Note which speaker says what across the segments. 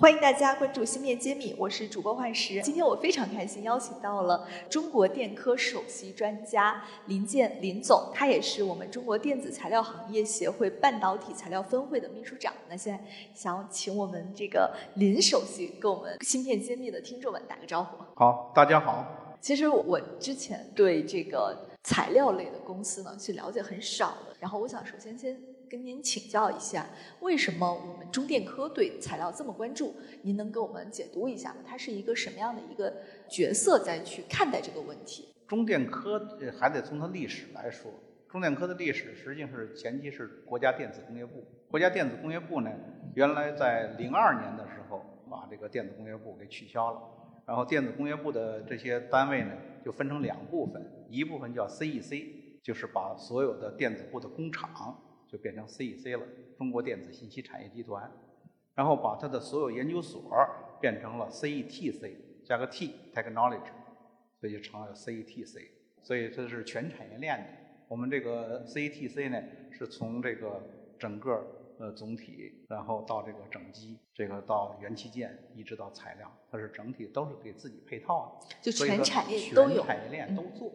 Speaker 1: 欢迎大家关注芯片揭秘，我是主播幻石。今天我非常开心，邀请到了中国电科首席专家林建林总，他也是我们中国电子材料行业协会半导体材料分会的秘书长。那现在想请我们这个林首席跟我们芯片揭秘的听众们打个招呼。
Speaker 2: 好，大家好。
Speaker 1: 其实我之前对这个材料类的公司呢去了解很少的，然后我想首先先。跟您请教一下，为什么我们中电科对材料这么关注？您能给我们解读一下吗？它是一个什么样的一个角色在去看待这个问题？
Speaker 2: 中电科还得从它历史来说，中电科的历史实际上是前期是国家电子工业部。国家电子工业部呢，原来在零二年的时候把这个电子工业部给取消了，然后电子工业部的这些单位呢就分成两部分，一部分叫 CEC，就是把所有的电子部的工厂。就变成 CEC 了，中国电子信息产业集团，然后把它的所有研究所变成了 CETC，加个 T，Technology，所以就成了 CETC，所以这是全产业链的。我们这个 CETC 呢，是从这个整个呃总体，然后到这个整机，这个到元器件，一直到材料，它是整体都是给自己配套
Speaker 1: 的，就全产业都有，
Speaker 2: 全产业链都做，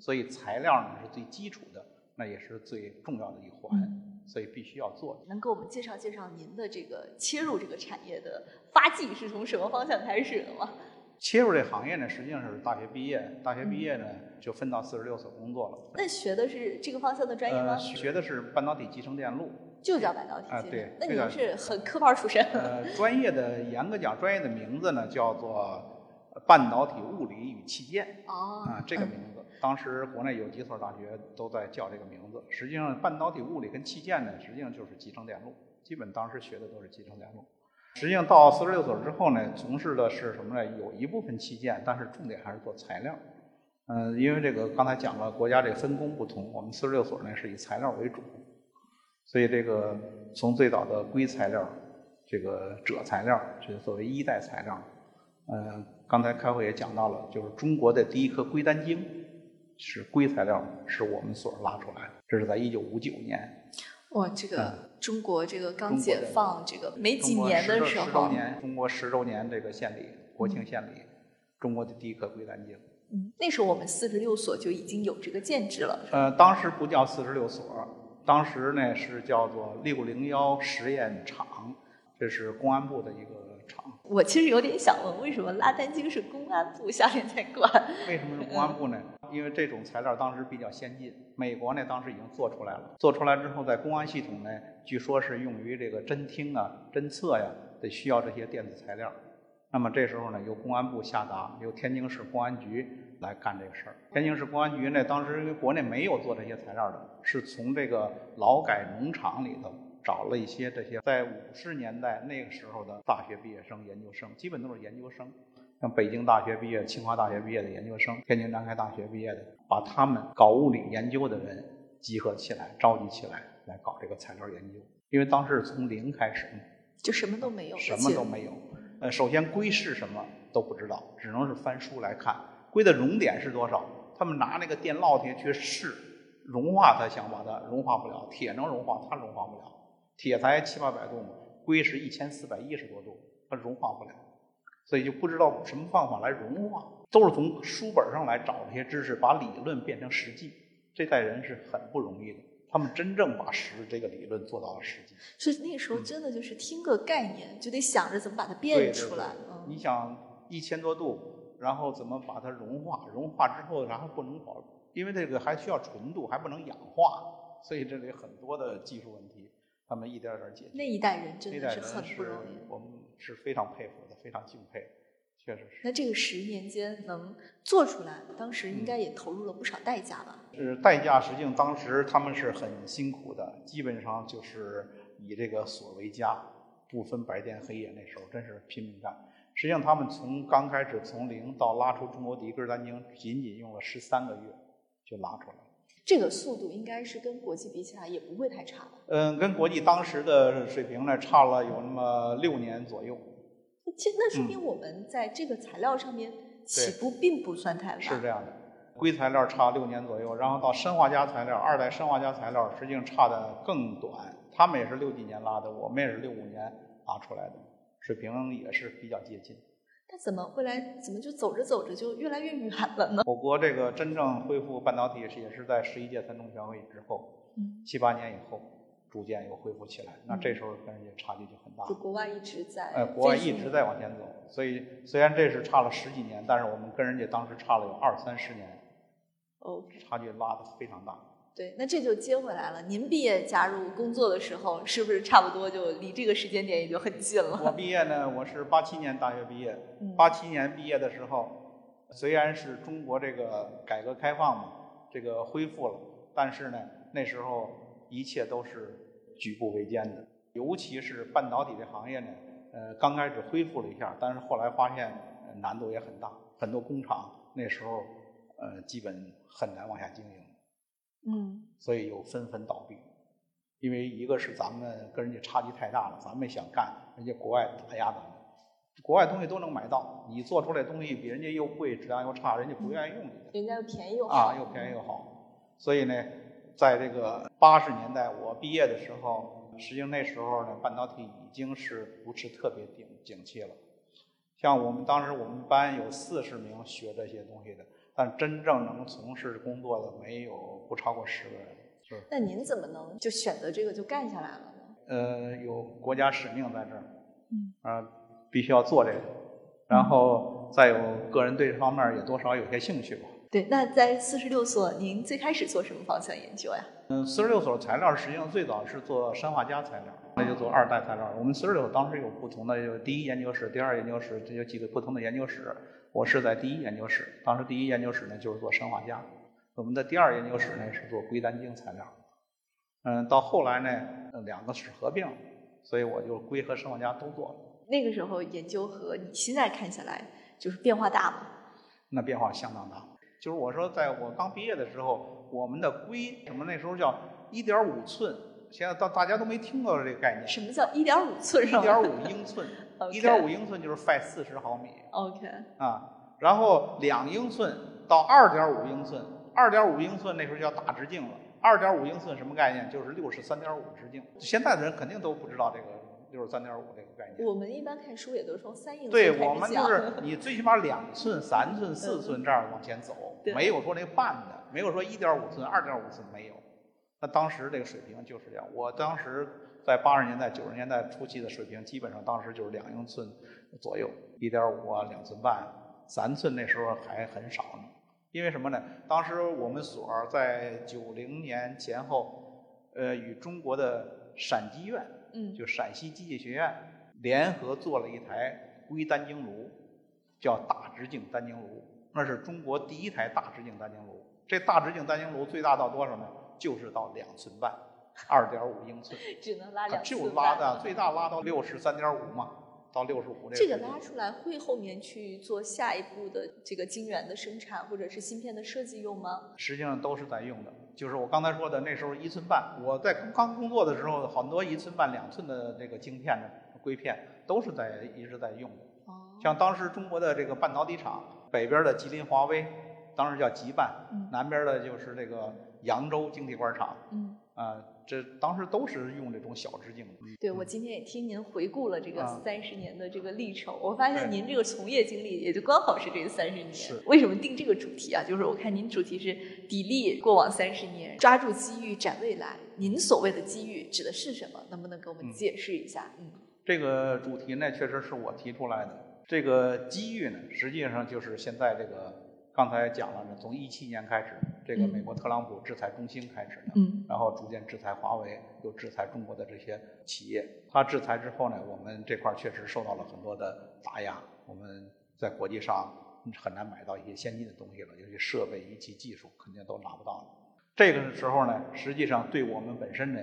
Speaker 2: 所以材料呢是最基础的。那也是最重要的一环，所以必须要做。
Speaker 1: 能给我们介绍介绍您的这个切入这个产业的发迹是从什么方向开始的吗？
Speaker 2: 切入这行业呢，实际上是大学毕业，大学毕业呢就分到四十六所工作了。
Speaker 1: 那学的是这个方向的专业吗？
Speaker 2: 学的是半导体集成电路。
Speaker 1: 就叫半导体。
Speaker 2: 啊，对。
Speaker 1: 那您是很科班出身。
Speaker 2: 呃，专业的严格讲，专业的名字呢叫做半导体物理与器件。
Speaker 1: 哦。
Speaker 2: 啊，这个名字。当时国内有几所大学都在叫这个名字。实际上，半导体物理跟器件呢，实际上就是集成电路。基本当时学的都是集成电路。实际上到四十六所之后呢，从事的是什么呢？有一部分器件，但是重点还是做材料。嗯，因为这个刚才讲了，国家这个分工不同，我们四十六所呢是以材料为主，所以这个从最早的硅材料，这个锗材料，这是作为一代材料。嗯，刚才开会也讲到了，就是中国的第一颗硅单晶。是硅材料，是我们所拉出来的。这是在一九五九年。
Speaker 1: 哇，这个中国这个刚解放这个没几年的时候，
Speaker 2: 十周年，中国十周年这个献礼，国庆献礼，中国的第一颗硅单晶。
Speaker 1: 嗯，那时候我们四十六所就已经有这个建制了。
Speaker 2: 呃，当时不叫四十六所，当时呢是叫做六零幺实验场，这是公安部的一个。
Speaker 1: 我其实有点想问，为什么拉单晶是公安部下面在管？
Speaker 2: 为什么是公安部呢？因为这种材料当时比较先进，美国呢当时已经做出来了。做出来之后，在公安系统呢，据说是用于这个侦听啊、侦测呀，得需要这些电子材料。那么这时候呢，由公安部下达，由天津市公安局来干这个事儿。天津市公安局呢，当时因为国内没有做这些材料的，是从这个劳改农场里头。找了一些这些在五十年代那个时候的大学毕业生、研究生，基本都是研究生，像北京大学毕业、清华大学毕业的研究生，天津南开大学毕业的，把他们搞物理研究的人集合起来，召集起来，来搞这个材料研究。因为当时从零开始，
Speaker 1: 就什么都没有，
Speaker 2: 什么都没有。呃，首先硅是什么都不知道，只能是翻书来看。硅的熔点是多少？他们拿那个电烙铁去试，融化它想把它融化不了，铁能融化，它融化不了。铁才七八百度嘛，硅是一千四百一十多度，它融化不了，所以就不知道什么方法来融化，都是从书本上来找这些知识，把理论变成实际。这代人是很不容易的，他们真正把实这个理论做到了实际。
Speaker 1: 所以那时候真的就是听个概念，就得想着怎么把它变出来。
Speaker 2: 你想一千多度，然后怎么把它融化？融化之后，然后不能保，因为这个还需要纯度，还不能氧化，所以这里很多的技术问题。他们一点点解决。
Speaker 1: 那一代人真的是很不容易，
Speaker 2: 我们是非常佩服的，非常敬佩，确实是。
Speaker 1: 那这个十年间能做出来，当时应该也投入了不少代价吧？
Speaker 2: 是代价，实际上当时他们是很辛苦的，基本上就是以这个锁为家，不分白天黑夜，那时候真是拼命干。实际上他们从刚开始从零到拉出中国第一根单晶，仅仅用了十三个月就拉出来。
Speaker 1: 这个速度应该是跟国际比起来也不会太差吧？
Speaker 2: 嗯，跟国际当时的水平呢差了有那么六年左右。
Speaker 1: 其实那说明我们在这个材料上面起步并不算太晚。
Speaker 2: 是这样的，硅材料差六年左右，然后到砷化镓材料，二代砷化镓材料实际上差的更短。他们也是六几年拉的，我们也是六五年拉出来的，水平也是比较接近。
Speaker 1: 那怎么会来？怎么就走着走着就越来越远了呢？
Speaker 2: 我国这个真正恢复半导体是也是在十一届三中全会之后，
Speaker 1: 嗯，
Speaker 2: 七八年以后，逐渐又恢复起来。那这时候跟人家差距就很大。
Speaker 1: 就国外一直在，
Speaker 2: 哎，国外一直在往前走。所以虽然这是差了十几年，但是我们跟人家当时差了有二三十年，
Speaker 1: 哦，
Speaker 2: 差距拉的非常大。
Speaker 1: 对，那这就接回来了。您毕业加入工作的时候，是不是差不多就离这个时间点也就很近了？
Speaker 2: 我毕业呢，我是八七年大学毕业。
Speaker 1: 嗯
Speaker 2: 八七年毕业的时候，虽然是中国这个改革开放嘛，这个恢复了，但是呢，那时候一切都是举步维艰的。尤其是半导体这行业呢，呃，刚开始恢复了一下，但是后来发现呃难度也很大，很多工厂那时候呃基本很难往下经营。
Speaker 1: 嗯，
Speaker 2: 所以又纷纷倒闭。因为一个是咱们跟人家差距太大了，咱们想干，人家国外打压咱们，国外东西都能买到，你做出来东西比人家又贵，质量又差，人家不愿意用你
Speaker 1: 人家又便宜又好
Speaker 2: 啊，又便宜又好。所以呢，在这个八十年代我毕业的时候，实际上那时候呢，半导体已经是不是特别景景气了。像我们当时我们班有四十名学这些东西的，但真正能从事工作的没有不超过十个人。是，
Speaker 1: 那您怎么能就选择这个就干下来了呢？
Speaker 2: 呃，有国家使命在这儿，
Speaker 1: 嗯，
Speaker 2: 啊，必须要做这个，然后再有个人对这方面也多少有些兴趣吧。
Speaker 1: 对，那在四十六所，您最开始做什么方向研究呀？
Speaker 2: 嗯，四十六所材料实际上最早是做砷化镓材料，那就做二代材料。我们四十六当时有不同的，有第一研究室、第二研究室，这有几个不同的研究室。我是在第一研究室，当时第一研究室呢就是做砷化镓，我们的第二研究室呢是做硅单晶材料。嗯，到后来呢，呃两个室合并，所以我就硅和生化家都做了。
Speaker 1: 那个时候研究和你现在看起来，就是变化大吗？
Speaker 2: 那变化相当大。就是我说，在我刚毕业的时候，我们的硅什么那时候叫一点五寸，现在到大家都没听过这个概念。
Speaker 1: 什么叫一点五寸？
Speaker 2: 一点五英寸 一点五英寸就是 phi 四十毫米
Speaker 1: OK，
Speaker 2: 啊。然后两英寸到二点五英寸，二点五英寸那时候叫大直径了。二点五英寸什么概念？就是六十三点五直径。现在的人肯定都不知道这个六十三点五这个概念。
Speaker 1: 我们一般看书也都是从三英寸
Speaker 2: 对我们就是 你最起码两寸、三寸、四寸这样往前走，
Speaker 1: 对
Speaker 2: 没有说那半的，没有说一点五寸、二点五寸没有。那当时这个水平就是这样。我当时在八十年代、九十年代初期的水平，基本上当时就是两英寸左右，一点五啊、两寸半、三寸那时候还很少呢。因为什么呢？当时我们所在九零年前后，呃，与中国的陕机院，
Speaker 1: 嗯
Speaker 2: 就陕西机械学院联合做了一台硅单晶炉，叫大直径单晶炉，那是中国第一台大直径单晶炉。这大直径单晶炉最大到多少呢？就是到两寸半，二点五英寸，
Speaker 1: 只能拉两寸
Speaker 2: 就拉
Speaker 1: 半
Speaker 2: 的最大拉到六十三点五嘛，到六十五
Speaker 1: 这个拉出来会后面去做下一步的这个晶圆的生产或者是芯片的设计用吗？
Speaker 2: 实际上都是在用的。就是我刚才说的，那时候一寸半，我在刚刚工作的时候，很多一寸半、两寸的这个晶片的硅片都是在一直在用的。
Speaker 1: 哦，
Speaker 2: 像当时中国的这个半导体厂，北边的吉林华威，当时叫吉半，
Speaker 1: 嗯
Speaker 2: 南边的就是这个扬州晶体管厂，
Speaker 1: 嗯，
Speaker 2: 啊、这当时都是用这种小直径的。
Speaker 1: 对，我今天也听您回顾了这个
Speaker 2: 啊
Speaker 1: 三十年的这个历程，我发现您这个从业经历也就刚好是这三十年。
Speaker 2: 是
Speaker 1: 为什么定这个主题啊？就是我看您主题是砥砺过往三十年，抓住机遇展未来。您所谓的机遇指的是什么？能不能给我们
Speaker 2: 嗯
Speaker 1: 解释一下？嗯
Speaker 2: 这个主题呢，确实是我提出来的。这个机遇呢，实际上就是现在这个刚才讲了呢，从一七年开始，这个
Speaker 1: 嗯
Speaker 2: 美国特朗普制裁中兴开始的，
Speaker 1: 嗯
Speaker 2: 然后逐渐制裁华为，又制裁中国的这些企业。他制裁之后呢，我们这块儿确实受到了很多的打压，我们在国际上很难买到一些先进的东西了，尤其设备、仪器、技术肯定都拿不到了。这个时候呢，实际上对我们本身呢，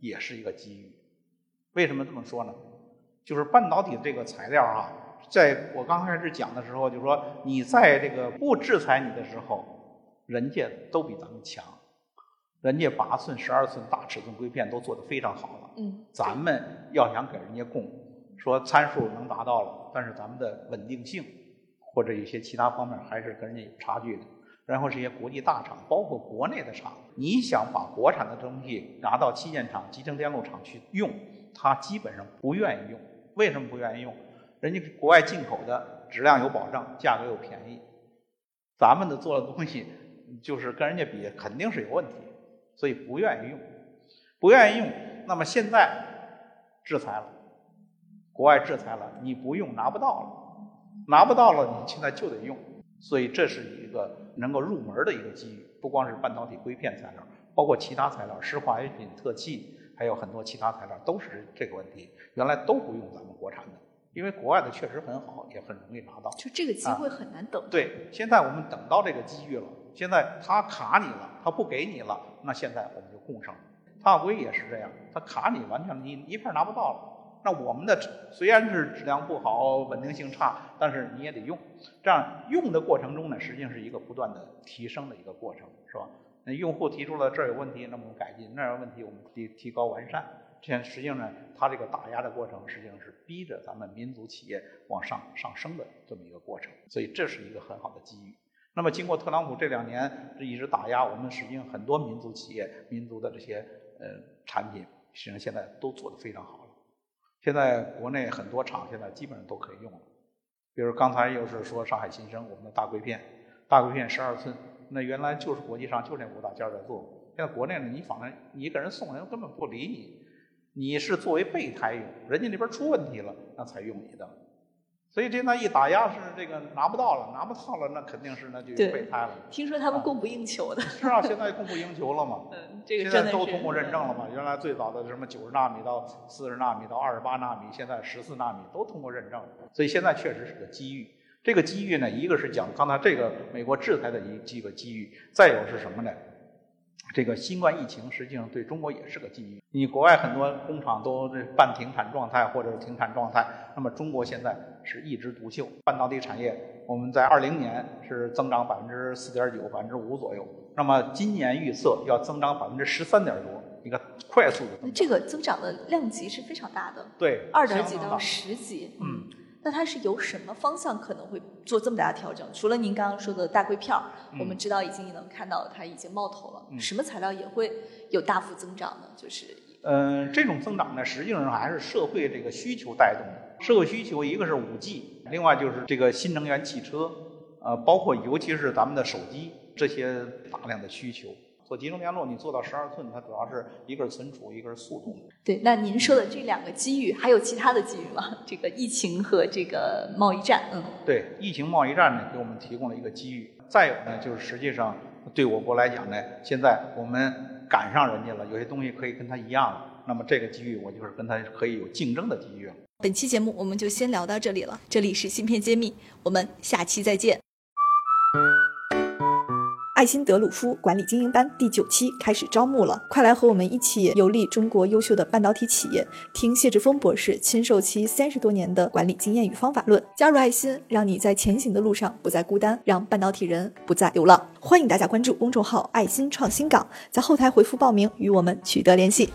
Speaker 2: 也是一个机遇。为什么这么说呢？就是半导体这个材料啊，在我刚开始讲的时候，就说你在这个不制裁你的时候，人家都比咱们强。人家八寸、十二寸大尺寸硅片都做得非常好了。
Speaker 1: 嗯，
Speaker 2: 咱们要想给人家供，说参数能达到了，但是咱们的稳定性或者一些其他方面还是跟人家有差距的。然后这些国际大厂，包括国内的厂，你想把国产的东西拿到器件厂、集成电路厂去用，他基本上不愿意用。为什么不愿意用？人家国外进口的质量有保障，价格又便宜，咱们的做的东西就是跟人家比肯定是有问题，所以不愿意用，不愿意用。那么现在制裁了，国外制裁了，你不用拿不到了，拿不到了，你现在就得用。所以这是一个能够入门的一个机遇，不光是半导体硅片材料，包括其他材料，湿化学品、特气，还有很多其他材料都是这个问题。原来都不用咱们国产的，因为国外的确实很好，也很容易拿到。
Speaker 1: 就这个机会很难等。
Speaker 2: 对，现在我们等到这个机遇了，现在他卡你了，他不给你了，那现在我们就共上。大硅也是这样，他卡你，完全你一片拿不到了。那我们的虽然是质量不好、稳定性差，但是你也得用。这样用的过程中呢，实际上是一个不断的提升的一个过程，是吧？那用户提出了这儿有问题，那么我们改进；那儿有问题，我们提提高完善。这样实际上呢，它这个打压的过程，实际上是逼着咱们民族企业往上上升的这么一个过程。所以这是一个很好的机遇。那么经过特朗普这两年这一直打压，我们实际上很多民族企业、民族的这些呃产品，实际上现在都做得非常好了。现在国内很多厂现在基本上都可以用了，比如刚才又是说上海新生我们的大硅片，大硅片十二寸，那原来就是国际上就这五大件在做，现在国内呢你反正你给人送人根本不理你，你是作为备胎用，人家那边出问题了那才用你的。所以这那一打压是这个拿不到了，拿不到了，那肯定是那就备胎了。
Speaker 1: 听说他们供不应求的。
Speaker 2: 是啊，现在供不应求了嘛。
Speaker 1: 嗯，这个
Speaker 2: 现在都通过认证了嘛。原来最早的什么九十纳米到四十纳米到二十八纳米，现在十四纳米都通过认证。所以现在确实是个机遇。这个机遇呢，一个是讲刚才这个美国制裁的一几个机遇，再有是什么呢？这个新冠疫情实际上对中国也是个机遇。你国外很多工厂都这半停产状态或者是停产状态，那么中国现在是一枝独秀。半导体产业，我们在二零年是增长百分之四点九、百分之五左右。那么今年预测要增长百分之十三点多，一个快速的增长。
Speaker 1: 这个增长的量级是非常大的。
Speaker 2: 对，
Speaker 1: 二点几到十几。
Speaker 2: 嗯。
Speaker 1: 那它是由什么方向可能会做这么大的调整？除了您刚刚说的大硅片儿，我们知道已经能看到它已经冒头了。什么材料也会有大幅增长呢？就是，
Speaker 2: 嗯，这种增长呢，实际上还是社会这个需求带动的。社会需求一个是五 G，另外就是这个新能源汽车，呃，包括尤其是咱们的手机这些大量的需求。做集成电路，你做到十二寸，它主要是一个是存储，一个是速度。
Speaker 1: 对，那您说的这两个机遇，还有其他的机遇吗？这个疫情和这个贸易战，嗯。
Speaker 2: 对，疫情贸易战呢，给我们提供了一个机遇。再有呢，就是实际上对我国来讲呢，现在我们赶上人家了，有些东西可以跟他一样了。那么这个机遇，我就是跟他可以有竞争的机遇了。
Speaker 1: 本期节目我们就先聊到这里了，这里是芯片揭秘，我们下期再见。爱心德鲁夫管理精英班第九期开始招募了，快来和我们一起游历中国优秀的半导体企业，听谢志峰博士亲授其三十多年的管理经验与方法论。加入爱心，让你在前行的路上不再孤单，让半导体人不再流浪。欢迎大家关注公众号“爱心创新港”，在后台回复报名，与我们取得联系。